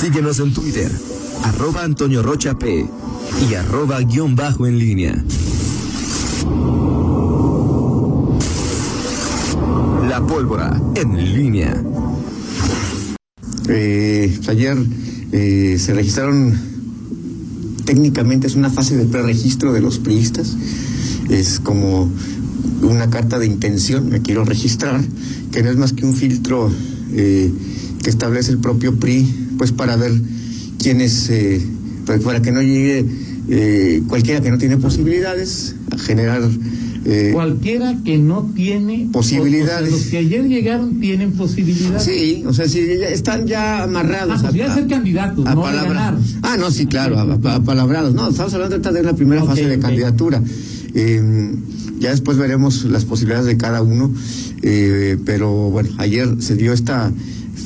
Síguenos en Twitter, arroba Antonio Rocha P y arroba guion bajo en línea. La pólvora en línea. Eh, ayer eh, se registraron, técnicamente es una fase de preregistro de los priistas, es como una carta de intención, me quiero registrar, que no es más que un filtro eh, que establece el propio PRI, pues para ver quiénes, eh, para que no llegue eh, cualquiera que no tiene posibilidades a generar eh, Cualquiera que no tiene posibilidades. los que ayer llegaron tienen posibilidades. Sí, o sea, si están ya amarrados. Ah, pues a, ser candidatos, a no ganar. Ah, no, sí, claro, a, palabrados. No, estamos hablando de la primera fase de candidatura. Em, ya después veremos las posibilidades de cada uno, eh, pero bueno, ayer se dio esta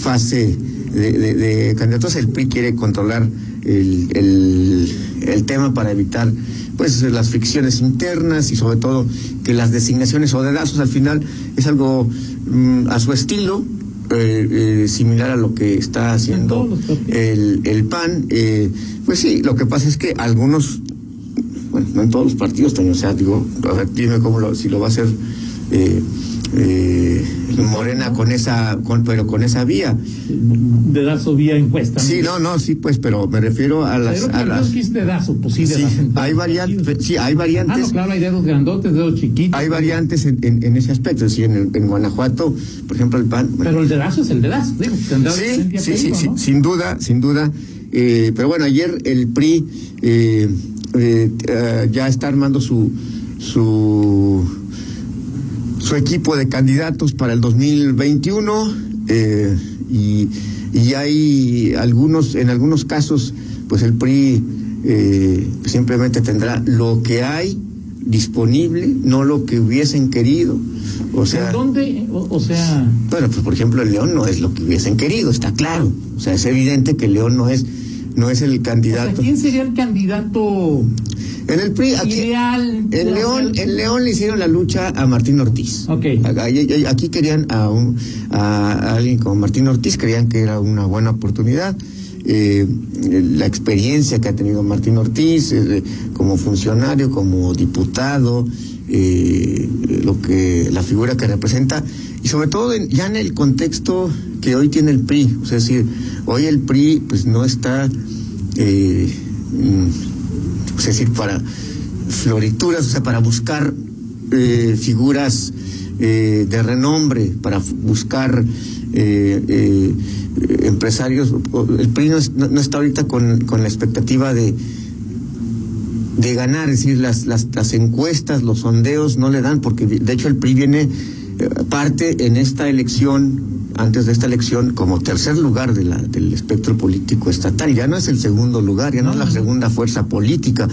fase de, de, candidatos. El PRI quiere controlar el, el, el tema para evitar pues las fricciones internas y sobre todo que las designaciones o dedazos al final es algo mm, a su estilo, eh, eh, similar a lo que está haciendo el, el PAN. Eh, pues sí, lo que pasa es que algunos, bueno, no en todos los partidos también, o sea, digo, a ver, dime cómo lo, si lo va a hacer eh, Morena con esa, con, pero con esa vía. Dedazo vía encuesta. Sí, no, no, sí, pues, pero me refiero a las. Pero a las... dedazo, pues sí, sí hay variantes, sí, hay variantes. Ah, no, claro, hay dedos grandotes, dedos chiquitos. Hay variantes en, en, en ese aspecto, es decir, en, en, Guanajuato, por ejemplo, el PAN. Bueno, pero el dedazo es el dedazo, digo, sí, sí, sí, sí, sin duda, sin duda. Eh, pero bueno, ayer el PRI eh, eh, eh, ya está armando su su su equipo de candidatos para el 2021 eh, y, y, hay algunos, en algunos casos, pues el PRI eh, simplemente tendrá lo que hay disponible, no lo que hubiesen querido. O sea, dónde? O, sea. Bueno, pues por ejemplo, el León no es lo que hubiesen querido, está claro. O sea, es evidente que el León no es, no es el candidato. ¿Quién sería el candidato? En el PRI, aquí, en León, en León le hicieron la lucha a Martín Ortiz. Okay. Aquí querían a, un, a alguien como Martín Ortiz, creían que era una buena oportunidad. Eh, la experiencia que ha tenido Martín Ortiz eh, como funcionario, como diputado, eh, lo que la figura que representa y sobre todo ya en el contexto que hoy tiene el PRI, es decir, hoy el PRI pues no está mm, es decir, para florituras, o sea, para buscar eh, figuras eh, de renombre, para buscar eh, empresarios. El PRI no, está ahorita con, con, la expectativa de, de ganar, es decir, las, las, las encuestas, los sondeos no le dan, porque de hecho el PRI viene parte en esta elección antes de esta elección como tercer lugar de la, del espectro político estatal. Ya no es el segundo lugar, ya no, es la segunda fuerza política.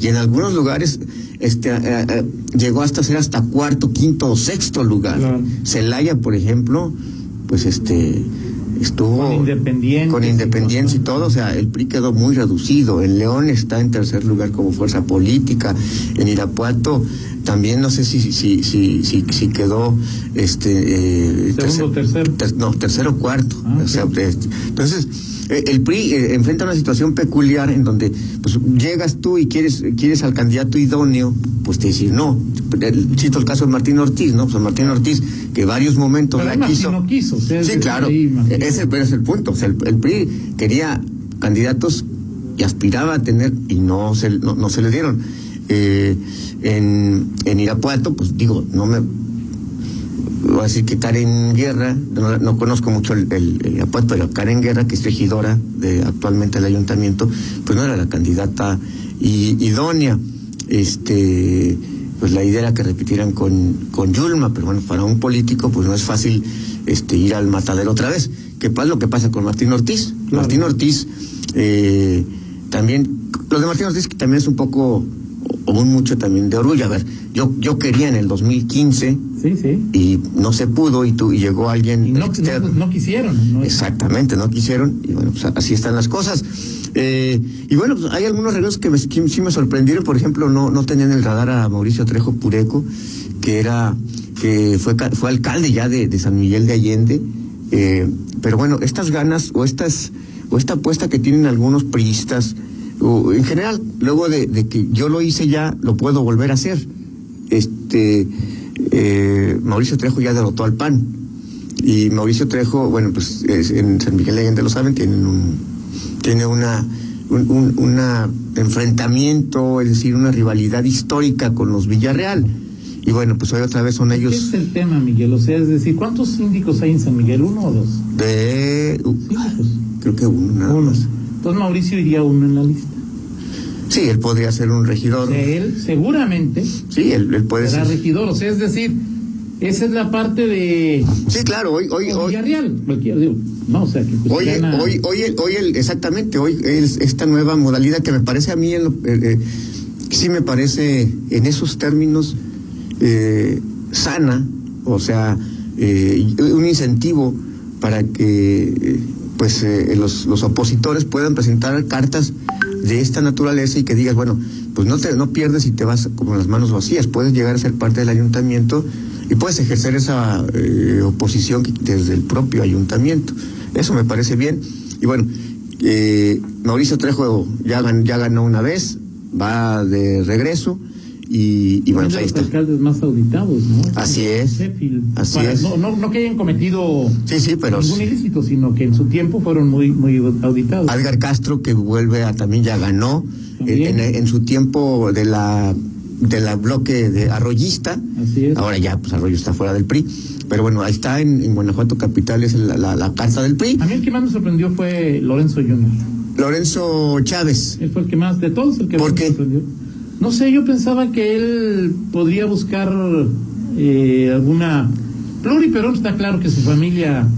Y en algunos lugares este, eh, eh, llegó hasta ser hasta cuarto, quinto o sexto lugar. Celaya, por ejemplo, pues este estuvo con independiente con independencia y todo, o sea, el PRI quedó muy reducido. En León está en tercer lugar como fuerza política. En Irapuato también no sé si si si si, si quedó este eh, segundo tercero no tercero cuarto ah, o sea, este, entonces el PRI eh, enfrenta una situación peculiar en donde pues llegas tú y quieres quieres al candidato idóneo pues te decís no. Cito el caso de Martín Ortiz no pues Martín Ortiz que varios momentos la quiso. no quiso sí claro. ese es el punto. O sea, el, el PRI quería candidatos y aspiraba a tener y no se no, no se le dieron. Eh, en, en Irapuato, pues digo, no me voy a decir que Karen Guerra, no, conozco mucho el, el, Irapuato, pero Karen Guerra, que es regidora de actualmente el ayuntamiento, pues no era la candidata idónea. Este, pues la idea era que repitieran con, con Yulma, pero bueno, para un político pues no es fácil este, ir al matadero otra vez. ¿Qué pasa lo que pasa con Martín Ortiz? Martín Ortiz eh, también, lo de Martín Ortiz que también es un poco o mucho también de orgullo. A ver, yo, yo quería en el 2015 sí, sí. y no se pudo y, tú, y llegó alguien y no, no, quisieron. Exactamente, no quisieron y bueno, pues así están las cosas. Eh, y bueno, pues hay algunos regalos que, me, sí me sorprendieron. Por ejemplo, no, no tenían el radar a Mauricio Trejo Pureco, que era que fue, fue alcalde ya de, de San Miguel de Allende. Eh, pero bueno, estas ganas o estas o esta apuesta que tienen algunos priistas, o en general, luego de, de que yo lo hice ya, lo puedo volver a hacer. Este, eh, Mauricio Trejo ya derrotó al PAN. Y Mauricio Trejo, bueno, pues es- en San Miguel de Allende lo saben, tienen un, tiene una, un un- una enfrentamiento, es decir, una rivalidad histórica con los Villarreal. Y bueno, pues hoy otra vez son ¿Qué ellos es el tema, Miguel? O sea, es decir, ¿cuántos síndicos hay en San Miguel? ¿Uno o dos? de... uh, creo que uno nada Uno. más. Entonces Mauricio iría uno en la lista. Sí, él podría ser un regidor. sea, él seguramente Sí, él, él puede será ser. regidor. O sea, es decir, esa es la parte de Sí, claro, hoy, hoy, hoy, Villarreal. Digo, no, o sea, que pues, Hoy, gana- hoy, hoy, el- hoy el- exactamente, hoy es esta nueva modalidad que me parece a mí, en lo- eh, eh, sí me parece en esos términos eh, sana, o sea, eh, un incentivo para que pues eh, los, los opositores puedan presentar cartas de esta naturaleza y que digas, bueno, pues no te no pierdes y te vas con las manos vacías, puedes llegar a ser parte del ayuntamiento y puedes ejercer esa eh, oposición desde el propio ayuntamiento. Eso me parece bien. Y bueno, eh, Mauricio Trejo ya, ya ganó una vez, va de regreso y, y bueno, es pues ahí los está. alcaldes más auditados, ¿no? Así es. Así Para- es. No, no, no que hayan cometido Sí, sí, pero ningún ilícito, sino que en su tiempo fueron muy, muy auditados. Edgar Castro que vuelve a también ya ganó en, También. en- en su tiempo de la de la bloque de arroyista. Así es. Ahora ya, pues Arroyo está fuera del PRI. Pero bueno, ahí está en, en Guanajuato Capital, es la, la, la carta del PRI. A mí el que más me sorprendió fue Lorenzo Junior. Lorenzo Chávez. Él fue el que más, de todos, el que ¿Por más qué? me sorprendió. No sé, yo pensaba que él podría buscar eh, alguna pluri, pero está claro que su familia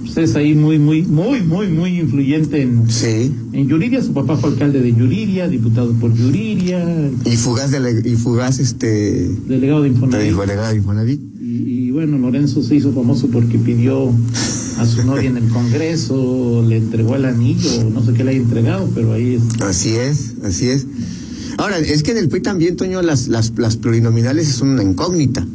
pues, es ahí muy, muy, muy, muy, muy influyente en, Sí. en Yuriria. Su papá fue alcalde de Yuriria, diputado por Yuriria, Y fugaz, dele- y fugaz este. delegado de de Infonavit. delegado de Infonavit. Y, y bueno, Lorenzo se hizo famoso porque pidió a su novia en el Congreso, le entregó el anillo, no sé qué le haya entregado, pero ahí es. Así es, así es. Ahora, es que en el PRI también, Toño, las, las, las plurinominales son una incógnita.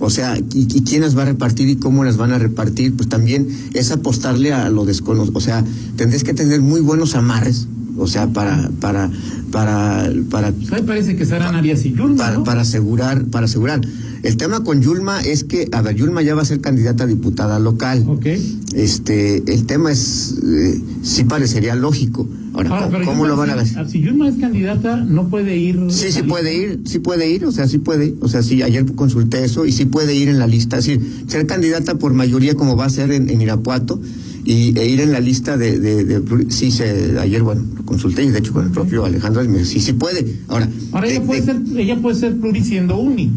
O sea, y, y quién las va a repartir y cómo las van a repartir, pues también es apostarle a lo desconocido. O sea, tendrás que tener muy buenos amarres, o sea, para, para, para, para, parece que serán Arias y Yulma, para, ¿no? para asegurar, para asegurar. El tema con Yulma es que, a ver, Yulma ya va a ser candidata a diputada local. Ok. Este, el tema es, eh, sí parecería lógico. Ahora, Ahora, ¿cómo, cómo lo van a hacer? Si Yulma es candidata, no puede ir. Sí, sí puede ir, sí puede ir, o sea, sí puede, o sea, sí, ayer consulté eso y sí puede ir en la lista, es decir, ser candidata por mayoría como va a ser en, en Irapuato y, e ir en la lista de, de, sí, se, ayer, bueno, lo consulté y de hecho con el propio Alejandro me dijo, sí, sí puede. Ahora, Ahora de- ella puede de- ser, ella puede ser pluri siendo uni.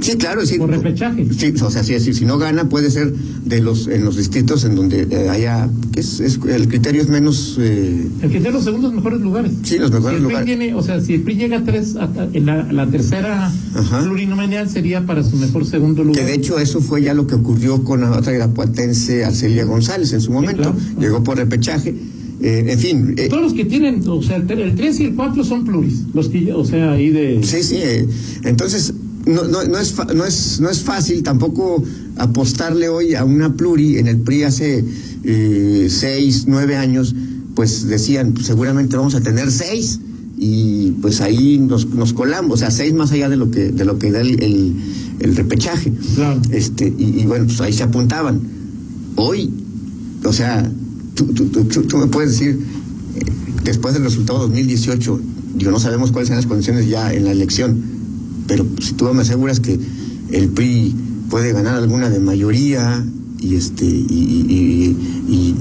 Sí, claro, sí. Por repechaje. Sí, o sea, sí, sí, si no gana puede ser de los en los distritos en donde eh, haya que es, es- el criterio es menos eh, El esté en los segundos mejores lugares. Sí, los mejores Si el PRI lugares. tiene- o sea, si el PRI llega a tres, a- a- en la, la tercera plurinominal sería para su mejor segundo lugar. que de hecho eso fue ya lo que ocurrió con la otra irapuatense Arcelia González en su momento, claro. llegó por repechaje, eh, en fin, eh, Todos los que tienen, o sea, el, el 3 y el 4 son pluris. Los que, o sea, ahí de. Sí, sí. eh, entonces, no, no, no, es no, es, no es fácil tampoco apostarle hoy a una pluri. En el PRI hace eh, seis, nueve años, pues decían, pues, seguramente vamos a tener seis. Y pues ahí nos, nos colamos, o sea, seis más allá de lo que, de lo que da el, el, el repechaje. Claro. Este, y, y bueno, pues ahí se apuntaban. Hoy, o sea, tú, tú, tú, tú- tú me puedes decir, eh, después del resultado 2018, digo, no sabemos cuáles son las condiciones ya en la elección, pero si tú me aseguras que el PRI puede ganar alguna de mayoría y este y, y, y,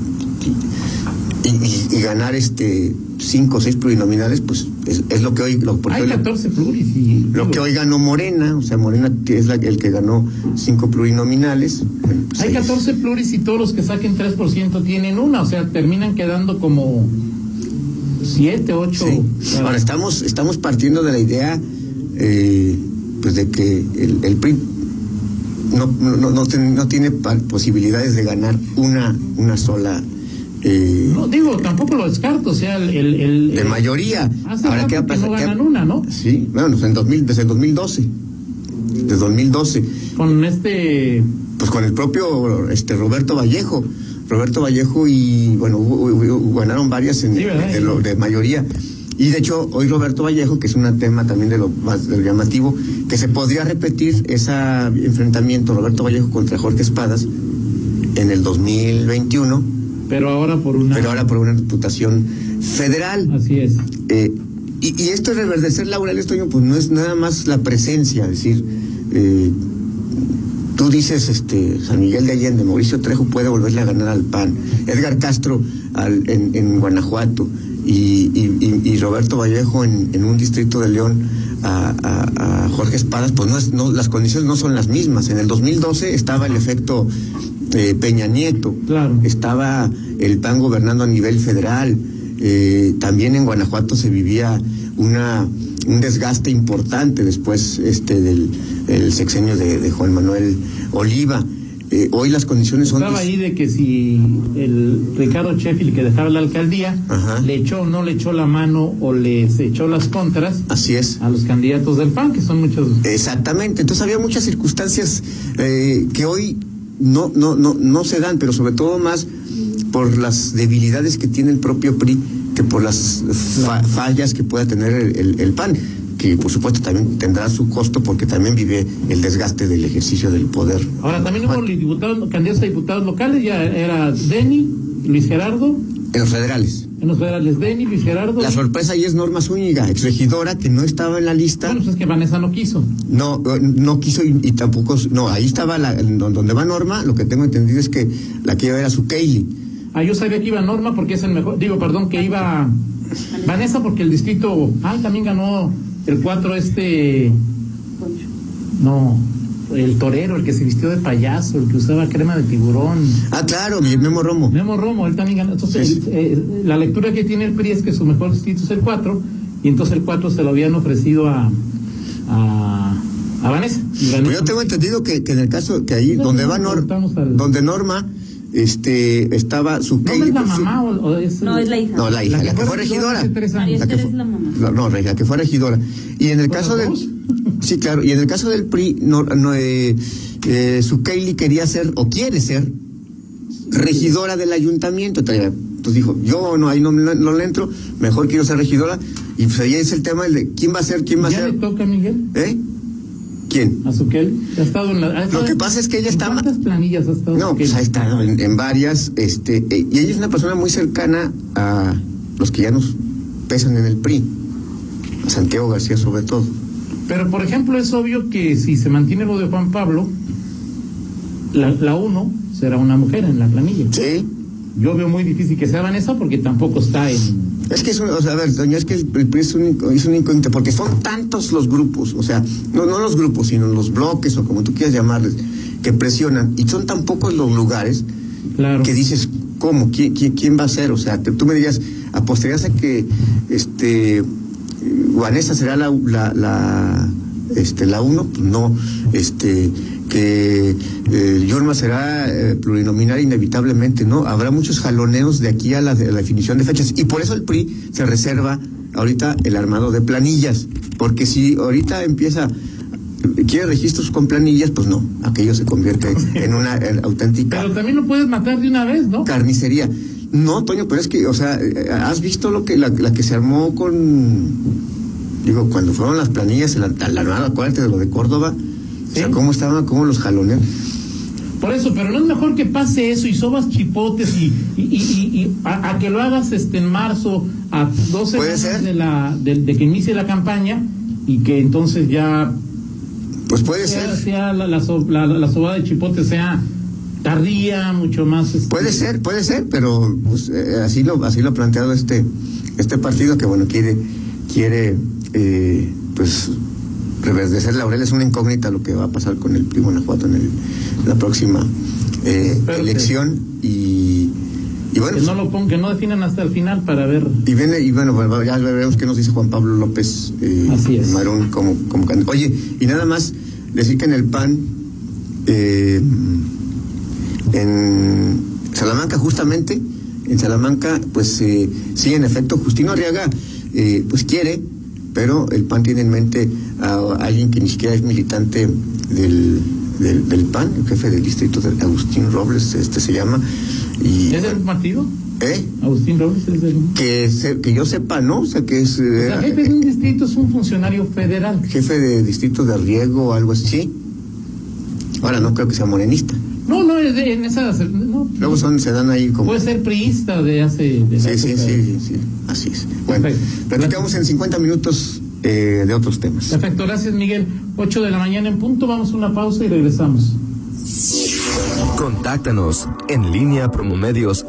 y- y- y ganar este cinco o seis plurinominales, pues es, es lo que hoy lo, porque Hay hoy lo- 14 pluris y. lo que hoy ganó Morena, o sea, Morena es la- el que ganó cinco plurinominales. bueno, pues Hay ahí- 14 pluris y todos los que saquen 3% tienen una, o sea, terminan quedando como 7, 8. Sí. Ahora estamos, estamos partiendo de la idea eh, pues de que el, el PRI no, no, no, ten- no tiene posibilidades de ganar una, una sola eh, No, digo, tampoco lo descarto, o sea, el. el, el- de mayoría. Hace Ahora, ¿qué no ¿Qué- ganan una, ¿no? Sí, bueno, pues en 2000, desde el 2012. Desde 2012. Con este. Pues con el propio este Roberto Vallejo. Roberto Vallejo y, bueno, hubo- hubo- ganaron varias en, Sí, de, lo- de mayoría. Y de hecho, hoy Roberto Vallejo, que es un tema también de lo más de lo llamativo, que se podría repetir ese enfrentamiento Roberto Vallejo contra Jorge Espadas en el 2021, Pero ahora por una. pero ahora por una diputación federal. Así es. Eh, y, y esto de reverdecer laureles, Toño, pues no es nada más la presencia, es decir, eh, tú dices, este, San Miguel de Allende, Mauricio Trejo puede volverle a ganar al PAN, Edgar Castro al- en, en Guanajuato y, y- Roberto Vallejo en, en un distrito de León a, a- a Jorge Espadas, pues no es, no, las condiciones no son las mismas. En el 2012 estaba el efecto eh, Peña Nieto, Claro. estaba el PAN gobernando a nivel federal, eh, también en Guanajuato se vivía una un desgaste importante después este del el sexenio de, de Juan Manuel Oliva. Eh, hoy las condiciones son Estaba ahí de que si el Ricardo Sheffield que dejaba la alcaldía Ajá. le echó o no le echó la mano o les echó las contras así es. a los candidatos del PAN, que son muchos. Exactamente, entonces había muchas circunstancias eh, que hoy no, no, no, no se dan, pero sobre todo más por las debilidades que tiene el propio PRI que por las fa- fallas que pueda tener el, el- el PAN, que por supuesto también tendrá su costo porque también vive el desgaste del ejercicio del poder. Ahora también hubo diputados, candidatos a diputados locales, ya era Denny, Luis Gerardo, En los federales. en los federales Denny, Luis Gerardo. La sorpresa ahí es Norma Zúñiga, exregidora que no estaba en la lista. Bueno, pues es que Vanessa no quiso. No, no quiso y, y tampoco, no, ahí estaba la, donde va Norma, lo que tengo entendido es que la que iba era su Kaylee. Ah, yo sabía que iba Norma porque es el mejor, digo, perdón, que iba Vanessa porque el distrito, ah, también ganó el 4 este, no, el torero, el que se vistió de payaso, el que usaba crema de tiburón. Ah, claro, mi Memo Romo. Memo Romo, él también ganó. Entonces, Sí. eh, la lectura que tiene el PRI es que su mejor distrito es el 4, y entonces el 4 se lo habían ofrecido a, a, a Vanessa. Pues yo tengo entendido que, que en el caso que ahí No, donde no, va Norma, donde Norma, este, estaba su ¿No Kaylee. es la su- mamá o, o es No, es la hija. No, la hija, la, La que fue regidora. hace tres María años. La que Esther fue- es la mamá. No, no, la que fue regidora. Y en el caso del. Sí, claro. Y en el caso del PRI, no, no, eh, eh, su Kaylee quería ser, o quiere ser, regidora del ayuntamiento. Entonces dijo, yo no, ahí no, no, no le entro, mejor quiero ser regidora. Y pues ahí es el tema el de quién va a ser, quién va a ¿Ya le ser. toca a Miguel? ¿Eh? ¿Quién? A Suquel. Ha estado en la, ha estado Lo que pasa es que ella ¿en está ¿Cuántas planillas ha estado No, pues ha estado en, en varias, este, eh, y ella es una persona muy cercana a los que ya nos pesan en el PRI, a Santiago García sobre todo. Pero, por ejemplo, es obvio que si se mantiene lo de Juan Pablo, la, la uno será una mujer en la planilla. Sí, Yo veo muy difícil que sea Vanessa porque tampoco está en... es que es un, o sea, a ver, doña, es que el, el PRI es un, es un incógnito, porque son tantos los grupos, o sea, no, no los grupos, sino los bloques, o como tú quieras llamarles, que presionan, y son tan pocos los lugares Claro. que dices, ¿cómo? ¿Quién, quién, quién va a ser? O sea, te- tú me dirías, apostarías a que este Vanessa será la, la, la, este, la uno, pues no, este, que eh, Yurma será eh, plurinominal inevitablemente, ¿no? Habrá muchos jaloneos de aquí a la, de la definición de fechas, y por eso el PRI se reserva ahorita el armado de planillas, porque si ahorita empieza quiere registros con planillas, pues no, aquello se convierte en una auténtica Pero también lo puedes matar de una vez, ¿no? carnicería. No, Toño, pero es que, o sea, eh, ¿has visto lo que la, la que se armó con, digo, cuando fueron las planillas, la, la armada, acuérdate de lo de Córdoba? O sea, cómo estaban, cómo los jalonean. Por eso, pero no es mejor que pase eso y sobas chipotes y, y, y, a, a que lo hagas este en marzo, a dos Puede semanas ser. de, la, de, de que inicie la campaña y que entonces ya Pues puede sea, ser, sea la, la, so- la, la- la sobada de chipote sea tardía, mucho más... este, puede ser, puede ser, pero pues, eh, así lo, así lo ha planteado este, este partido que bueno quiere, quiere, eh, pues reverdecer Laurel es una incógnita lo que va a pasar con el PRI Guanajuato en el, la próxima eh, elección y, y bueno que no lo pongan, que no definan hasta el final para ver... Y viene, y bueno, pues, ya veremos qué nos dice Juan Pablo López eh, Así es. Marón como, como candidato. Oye, y nada más decir que en el PAN, eh, en Salamanca justamente, en Salamanca, pues eh, sí, en efecto, Justino Arriaga, eh, pues quiere, pero el PAN tiene en mente a, alguien que ni siquiera es militante del, del, del PAN, el jefe del distrito de Agustín Robles, este se llama, Y, ¿Es del partido? ¿eh? Agustín Robles es del. Que, se- que yo sepa, ¿no? O sea, que es O eh, sea, jefe de un distrito es un funcionario federal. jefe de distrito de riego o algo así. Sí. Ahora no creo que sea morenista. No, no, es de, en esa. No, Luego son, se dan ahí como. puede ser priista de hace. De Sí, sí, sí, sí, así es. Bueno, Perfecto. platicamos en 50 minutos eh, de otros temas. Perfecto, gracias Miguel. 8 de la mañana en punto, vamos a una pausa y regresamos. Contáctanos en línea promomedios